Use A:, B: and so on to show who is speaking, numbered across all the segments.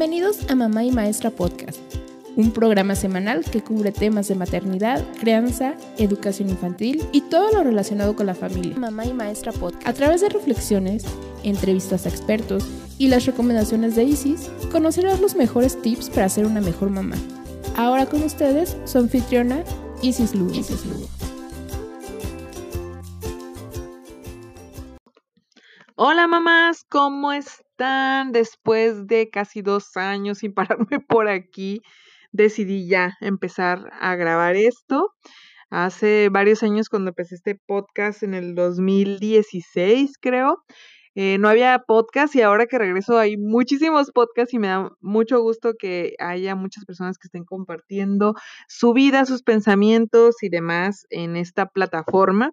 A: Bienvenidos a Mamá y Maestra Podcast, un programa semanal que cubre temas de maternidad, crianza, educación infantil y todo lo relacionado con la familia. Mamá y Maestra Podcast. A través de reflexiones, entrevistas a expertos y las recomendaciones de Isis, conocerás los mejores tips para ser una mejor mamá. Ahora con ustedes, su anfitriona Isis Lugo. Isis Lugo.
B: Hola mamás, ¿cómo están? Después de casi dos años sin pararme por aquí, decidí ya empezar a grabar esto. Hace varios años cuando empecé este podcast en el 2016, creo, eh, no había podcast y ahora que regreso hay muchísimos podcasts y me da mucho gusto que haya muchas personas que estén compartiendo su vida, sus pensamientos y demás en esta plataforma.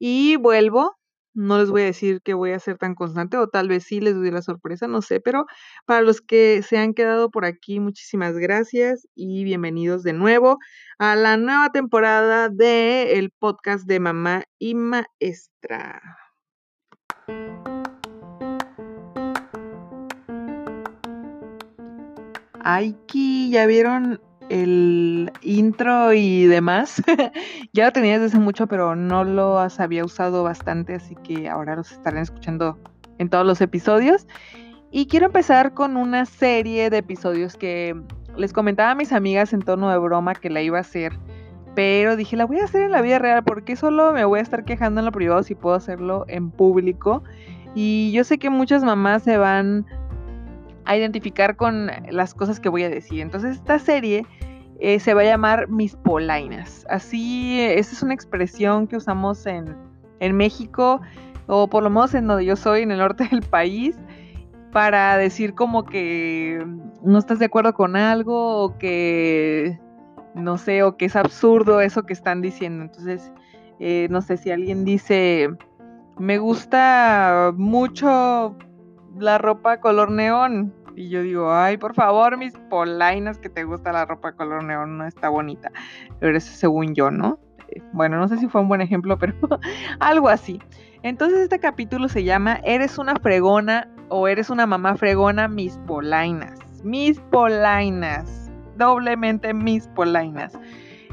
B: Y vuelvo no les voy a decir que voy a ser tan constante o tal vez sí les doy la sorpresa, no sé, pero para los que se han quedado por aquí, muchísimas gracias y bienvenidos de nuevo a la nueva temporada de el podcast de Mamá y Maestra. Aquí ya vieron el intro y demás. ya lo tenía desde hace mucho, pero no lo había usado bastante, así que ahora los estarán escuchando en todos los episodios. Y quiero empezar con una serie de episodios que les comentaba a mis amigas en tono de broma que la iba a hacer. Pero dije, la voy a hacer en la vida real, porque solo me voy a estar quejando en lo privado si puedo hacerlo en público? Y yo sé que muchas mamás se van a identificar con las cosas que voy a decir. Entonces esta serie eh, se va a llamar Mis Polainas. Así, esa es una expresión que usamos en, en México, o por lo menos en donde yo soy, en el norte del país, para decir como que no estás de acuerdo con algo o que, no sé, o que es absurdo eso que están diciendo. Entonces, eh, no sé si alguien dice, me gusta mucho la ropa color neón. Y yo digo, ay, por favor, mis polainas, que te gusta la ropa color neón, no está bonita. Pero eso según yo, ¿no? Eh, bueno, no sé si fue un buen ejemplo, pero algo así. Entonces este capítulo se llama Eres una fregona o eres una mamá fregona, mis polainas. Mis polainas. Doblemente mis polainas.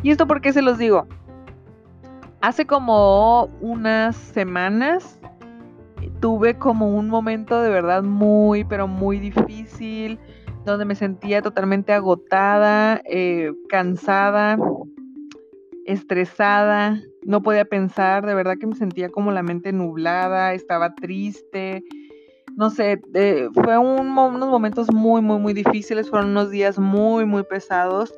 B: ¿Y esto por qué se los digo? Hace como unas semanas tuve como un momento de verdad muy, pero muy difícil, donde me sentía totalmente agotada, eh, cansada, estresada, no podía pensar, de verdad que me sentía como la mente nublada, estaba triste, no sé, eh, fue unos momentos muy, muy, muy difíciles, fueron unos días muy, muy pesados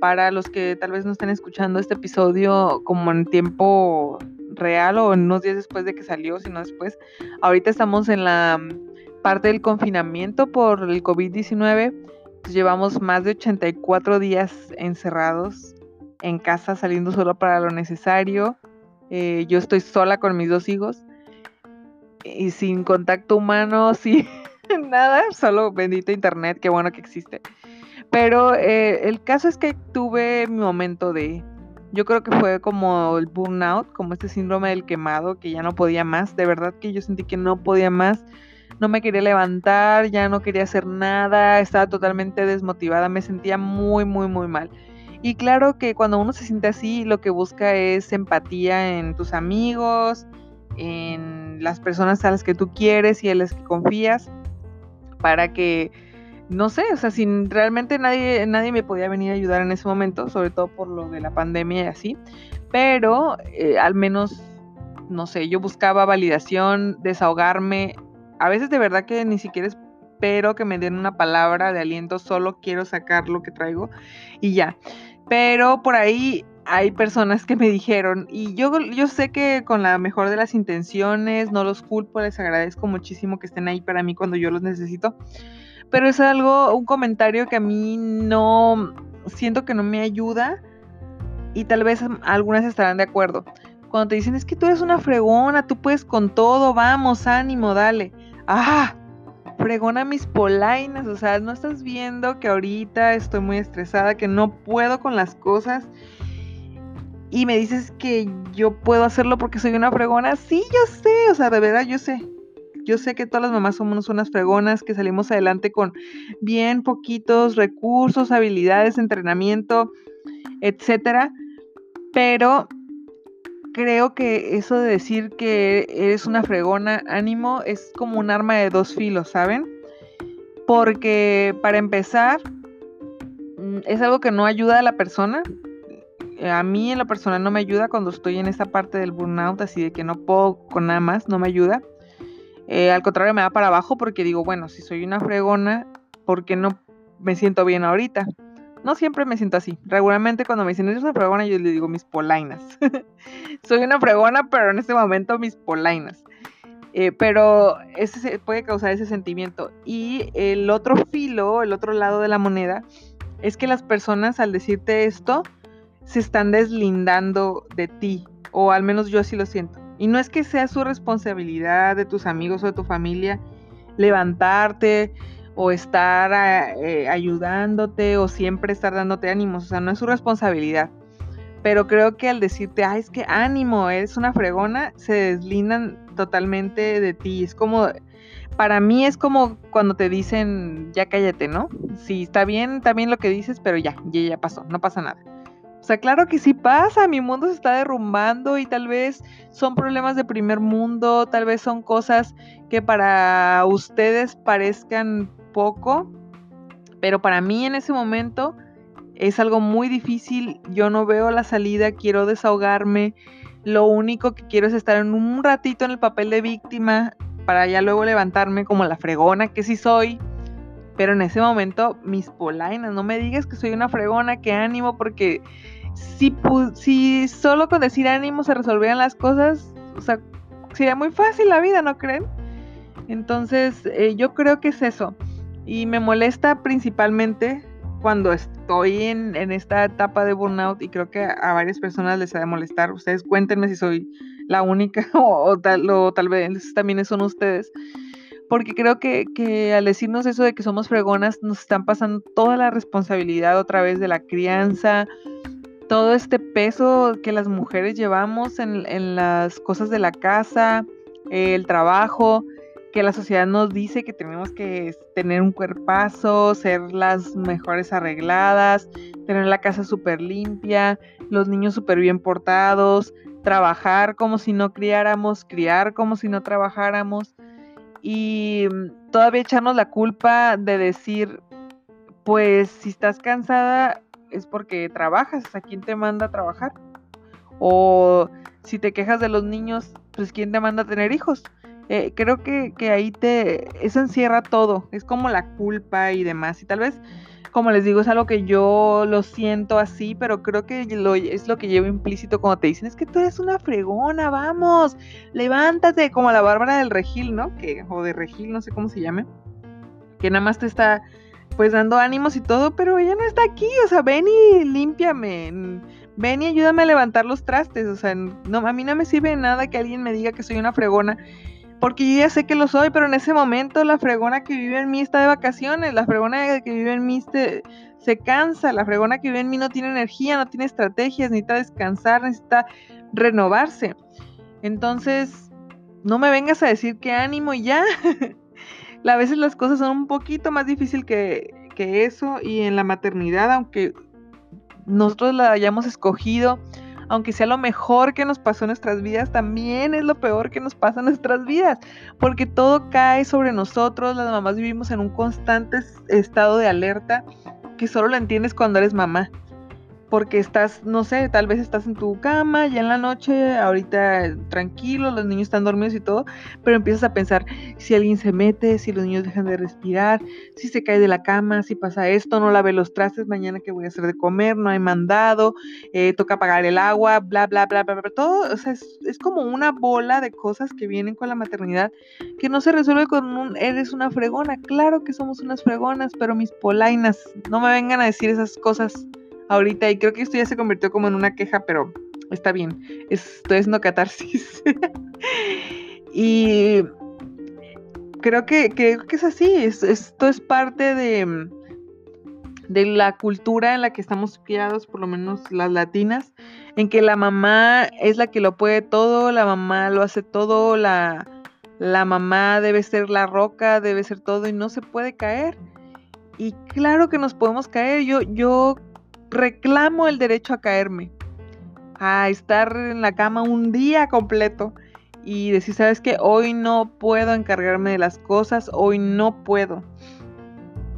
B: para los que tal vez no estén escuchando este episodio como en tiempo real o en unos días después de que salió, sino después. Ahorita estamos en la mm, parte del confinamiento por el COVID-19. Llevamos más de 84 días encerrados en casa, saliendo solo para lo necesario. Eh, yo estoy sola con mis dos hijos y sin contacto humano, sin nada, solo bendito internet, qué bueno que existe. Pero eh, el caso es que tuve mi momento de, yo creo que fue como el burnout, como este síndrome del quemado, que ya no podía más. De verdad que yo sentí que no podía más. No me quería levantar, ya no quería hacer nada, estaba totalmente desmotivada, me sentía muy, muy, muy mal. Y claro que cuando uno se siente así, lo que busca es empatía en tus amigos, en las personas a las que tú quieres y a las que confías, para que no sé, o sea, sin realmente nadie, nadie me podía venir a ayudar en ese momento, sobre todo por lo de la pandemia y así, pero eh, al menos, no sé, yo buscaba validación, desahogarme, a veces de verdad que ni siquiera espero que me den una palabra de aliento, solo quiero sacar lo que traigo y ya. Pero por ahí hay personas que me dijeron, y yo, yo sé que con la mejor de las intenciones, no los culpo, les agradezco muchísimo que estén ahí para mí cuando yo los necesito pero es algo, un comentario que a mí no, siento que no me ayuda y tal vez algunas estarán de acuerdo. Cuando te dicen, es que tú eres una fregona, tú puedes con todo, vamos, ánimo, dale. Ah, fregona mis polainas, o sea, no estás viendo que ahorita estoy muy estresada, que no puedo con las cosas. Y me dices que yo puedo hacerlo porque soy una fregona. Sí, yo sé, o sea, de verdad yo sé Yo sé que todas las mamás somos unas fregonas que salimos adelante con bien poquitos recursos, habilidades, entrenamiento, etcétera, pero creo que eso de decir que eres una fregona ánimo es como un arma de dos filos, ¿saben? Porque para empezar, mm, es algo que no ayuda a la persona. A mí en lo personal no me ayuda cuando estoy en esta parte del burnout, así de que no puedo con nada más, no me ayuda. Eh, al contrario, me da para abajo porque digo, bueno, si soy una fregona, ¿por qué no me siento bien ahorita? No siempre me siento así. Regularmente cuando me dicen, eres una fregona, yo le digo mis polainas. soy una fregona, pero en este momento mis polainas. Eh, pero ese puede causar ese sentimiento. Y el otro filo, el otro lado de la moneda, es que las personas al decirte esto se están deslindando de ti, o al menos yo así lo siento. Y no es que sea su responsabilidad de tus amigos o de tu familia levantarte o estar eh, ayudándote o siempre estar dándote ánimos, o sea, no es su responsabilidad. Pero creo que al decirte, ay, es que ánimo, eres una fregona, se deslindan totalmente de ti. Es como, para mí es como cuando te dicen, ya cállate, ¿no? Sí, está bien, está bien lo que dices, pero ya, ya, ya pasó, no pasa nada. O sea, claro que sí pasa, mi mundo se está derrumbando y tal vez son problemas de primer mundo, tal vez son cosas que para ustedes parezcan poco, pero para mí en ese momento es algo muy difícil, yo no veo la salida, quiero desahogarme, lo único que quiero es estar en un ratito en el papel de víctima para ya luego levantarme como la fregona que sí soy. Pero en ese momento, mis polainas, no me digas que soy una fregona, que ánimo, porque si, solo con decir ánimo se resolvieran las cosas, o sea, sería muy fácil la vida, ¿no creen? Entonces, eh, yo creo que es eso. Y me molesta principalmente cuando estoy en, esta etapa de burnout y creo que a varias personas les ha de molestar. Ustedes cuéntenme si soy la única o, tal, o tal vez también son ustedes. Porque creo que, que, al decirnos eso de que somos fregonas, nos están pasando toda la responsabilidad otra vez de la crianza, todo este peso que las mujeres llevamos en, las cosas de la casa, el trabajo, que la sociedad nos dice que tenemos que tener un cuerpazo, ser las mejores arregladas, tener la casa súper limpia, los niños súper bien portados, trabajar como si no criáramos, criar como si no trabajáramos. Y todavía echarnos la culpa de decir, pues si estás cansada, es porque trabajas, ¿a quién te manda a trabajar? O si te quejas de los niños, pues ¿quién te manda a tener hijos? Eh, creo que, ahí te, eso encierra todo, es como la culpa y demás. Y tal vez, como les digo, es algo que yo lo siento así, pero creo que lo, es lo que llevo implícito cuando te dicen, es que tú eres una fregona, vamos, levántate, como la Bárbara del Regil, ¿no? Que, o de Regil, no sé cómo se llame, que nada más te está pues dando ánimos y todo, pero ella no está aquí, o sea, ven y límpiame, ven y ayúdame a levantar los trastes, o sea, no, a mí no me sirve nada que alguien me diga que soy una fregona, porque yo ya sé que lo soy, pero en ese momento la fregona que vive en mí está de vacaciones, la fregona que vive en mí se, se cansa, la fregona que vive en mí no tiene energía, no tiene estrategias, necesita descansar, necesita renovarse. Entonces, no me vengas a decir que ánimo y ya. a veces las cosas son un poquito más difíciles que, eso y en la maternidad, aunque nosotros la hayamos escogido, aunque sea lo mejor que nos pasó en nuestras vidas, también es lo peor que nos pasa en nuestras vidas, porque todo cae sobre nosotros, las mamás vivimos en un constante estado de alerta que solo lo entiendes cuando eres mamá porque estás, no sé, tal vez estás en tu cama ya en la noche, ahorita tranquilo, los niños están dormidos y todo, pero empiezas a pensar si alguien se mete, si los niños dejan de respirar, si se cae de la cama, si pasa esto, no lave los trastes, mañana que voy a hacer de comer, no hay mandado, eh, toca pagar el agua, bla, bla, bla, bla, bla, todo, o sea, es, es como una bola de cosas que vienen con la maternidad que no se resuelve con un, eres una fregona, claro que somos unas fregonas, pero mis polainas, no me vengan a decir esas cosas ahorita y creo que esto ya se convirtió como en una queja, pero está bien, esto es no catarsis. y creo que, que es así, esto es parte de, de la cultura en la que estamos criados, por lo menos las latinas, en que la mamá es la que lo puede todo, la mamá lo hace todo, la, la mamá debe ser la roca, debe ser todo y no se puede caer. Y claro que nos podemos caer. Yo, yo reclamo el derecho a caerme, a estar en la cama un día completo y decir, sabes que hoy no puedo encargarme de las cosas, hoy no puedo.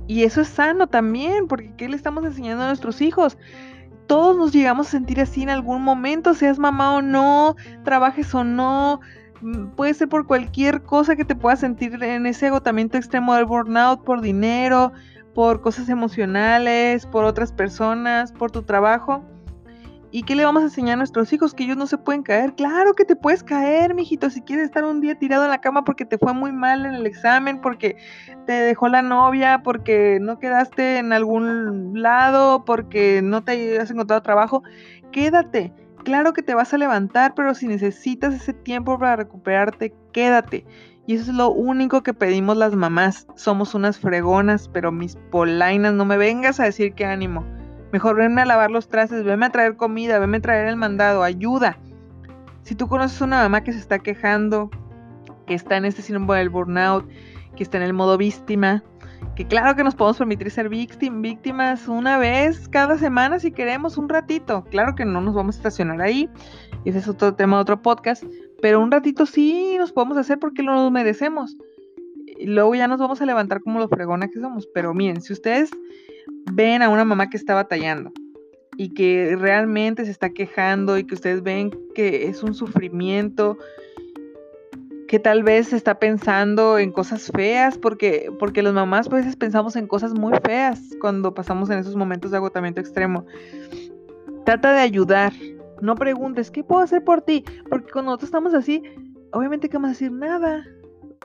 B: Y eso es sano también, porque ¿qué le estamos enseñando a nuestros hijos? Todos nos llegamos a sentir así en algún momento, seas mamá o no, trabajes o no, mm, puede ser por cualquier cosa que te pueda sentir en ese agotamiento extremo del burnout, por dinero, por cosas emocionales, por otras personas, por tu trabajo. ¿Y qué le vamos a enseñar a nuestros hijos? Que ellos no se pueden caer. Claro que te puedes caer, mijito, si quieres estar un día tirado en la cama porque te fue muy mal en el examen, porque te dejó la novia, porque no quedaste en algún lado, porque no te has encontrado trabajo. Quédate. Claro que te vas a levantar, pero si necesitas ese tiempo para recuperarte, quédate. Y eso es lo único que pedimos las mamás. Somos unas fregonas, pero mis polainas, no me vengas a decir qué ánimo. Mejor venme a lavar los trastes, venme a traer comida, venme a traer el mandado, ayuda. Si tú conoces a una mamá que se está quejando, que está en este síndrome del burnout, que está en el modo víctima, que claro que nos podemos permitir ser víctimas una vez cada semana si queremos, un ratito. Claro que no nos vamos a estacionar ahí, ese es otro tema de otro podcast, pero un ratito sí nos podemos hacer porque lo nos merecemos. Y luego ya nos vamos a levantar como los fregones que somos. Pero miren, si ustedes ven a una mamá que está batallando y que realmente se está quejando y que ustedes ven que es un sufrimiento, que tal vez está pensando en cosas feas, porque, porque los mamás a veces pensamos en cosas muy feas cuando pasamos en esos momentos de agotamiento extremo. Trata de ayudar, no preguntes, ¿qué puedo hacer por ti? Porque cuando nosotros estamos así, obviamente que vamos a decir nada,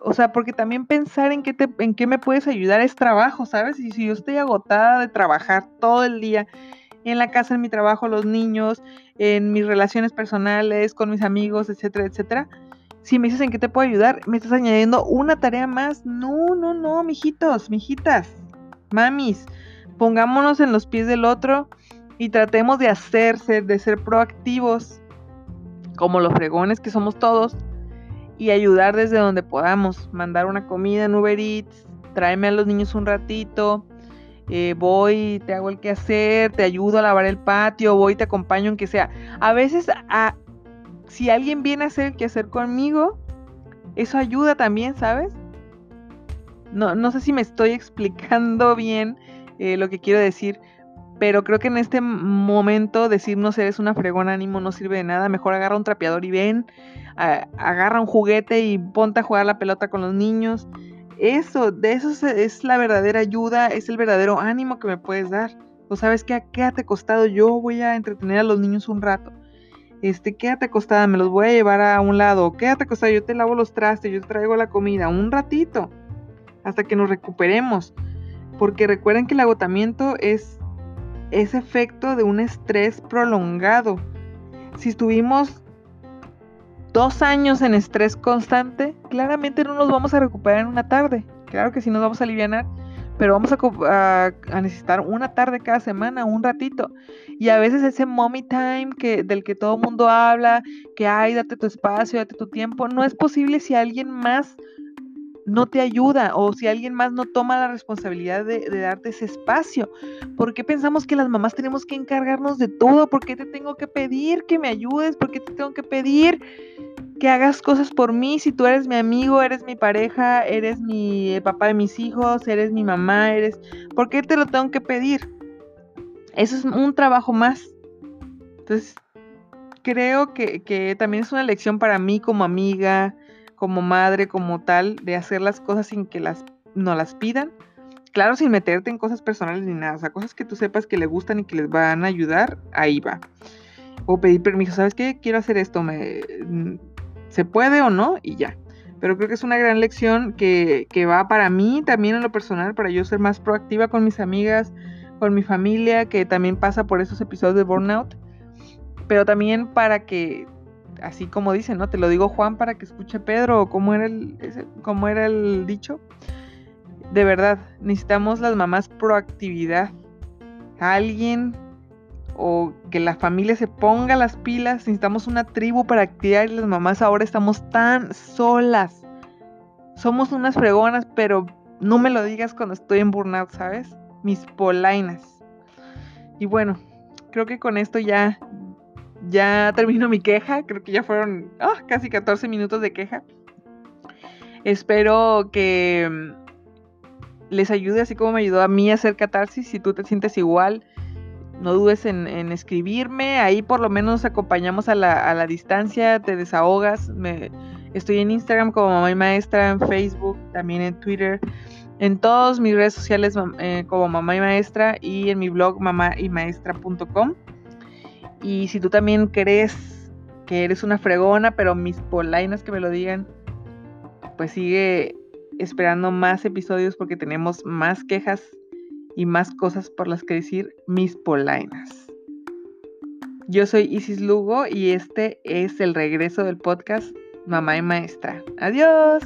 B: o sea, porque también pensar en qué, te, en qué me puedes ayudar es trabajo, ¿sabes? Y si yo estoy agotada de trabajar todo el día en la casa, en mi trabajo, los niños, en mis relaciones personales, con mis amigos, etcétera, etcétera. Si me dices en qué te puedo ayudar, me estás añadiendo una tarea más. No, no, no, mijitos, mijitas, mamis, pongámonos en los pies del otro y tratemos de hacerse, de ser proactivos, como los fregones que somos todos, y ayudar desde donde podamos. Mandar una comida en Uber Eats, tráeme a los niños un ratito, eh, voy, te hago el quehacer, te ayudo a lavar el patio, voy, te acompaño, aunque sea. A veces, si alguien viene a hacer el quehacer conmigo, eso ayuda también, ¿sabes? No, no sé si me estoy explicando bien eh, lo que quiero decir, pero creo que en este momento decirnos eres una fregona ánimo no sirve de nada. Mejor agarra un trapeador y ven, agarra un juguete y ponte a jugar la pelota con los niños. Eso, de eso es la verdadera ayuda, es el verdadero ánimo que me puedes dar. O sabes que quédate acostado, yo voy a entretener a los niños un rato. Este, quédate acostada, me los voy a llevar a un lado. Quédate acostada, yo te lavo los trastes, yo te traigo la comida, un ratito, hasta que nos recuperemos. Porque recuerden que el agotamiento es ese efecto de un estrés prolongado. Si estuvimos dos años en estrés constante, claramente no nos vamos a recuperar en una tarde. Claro que sí nos vamos a aliviar, pero vamos a, necesitar una tarde cada semana, un ratito. Y a veces ese mommy time que, del que todo el mundo habla, que ay, date tu espacio, date tu tiempo, no es posible si alguien más no te ayuda o si alguien más no toma la responsabilidad de, darte ese espacio. ¿Por qué pensamos que las mamás tenemos que encargarnos de todo? ¿Por qué te tengo que pedir que me ayudes? ¿Por qué te tengo que pedir que hagas cosas por mí? Si tú eres mi amigo, eres mi pareja, eres mi papá de mis hijos, eres mi mamá, eres... ¿Por qué te lo tengo que pedir? Eso es un trabajo más. Entonces, creo que, que también es una lección para mí como amiga, como madre, como tal, de hacer las cosas sin que las, no las pidan. Claro, sin meterte en cosas personales ni nada. O sea, cosas que tú sepas que le gustan y que les van a ayudar, ahí va. O pedir permiso, ¿sabes qué? Quiero hacer esto, ¿me, mm, ¿se puede o no? Y ya. Pero creo que es una gran lección que, que va para mí también en lo personal, para yo ser más proactiva con mis amigas, con mi familia, que también pasa por esos episodios de burnout. Pero también para que así como dice, ¿no? Te lo digo Juan para que escuche Pedro, o cómo era el, cómo era el dicho. De verdad, necesitamos las mamás proactividad. Alguien o que la familia se ponga las pilas, necesitamos una tribu para activar y las mamás ahora estamos tan solas. somos unas fregonas, pero no me lo digas cuando estoy en burnout, ¿sabes? Mis polainas. Y bueno, creo que con esto ya, ya termino mi queja. Creo que ya fueron ah, casi 14 minutos de queja. Espero que mm, les ayude así como me ayudó a mí a hacer catarsis. Si tú te sientes igual, no dudes en, escribirme. Ahí por lo menos acompañamos a la, distancia, te desahogas. Estoy en Instagram como mamá y maestra, en Facebook, también en Twitter, en todas mis redes sociales eh, como mamá y maestra y en mi blog maestra.com Y si tú también crees que eres una fregona, pero mis polainas que me lo digan, pues sigue esperando más episodios porque tenemos más quejas y más cosas por las que decir mis polainas. Yo soy Isis Lugo y este es el regreso del podcast Mamá y Maestra. Adiós.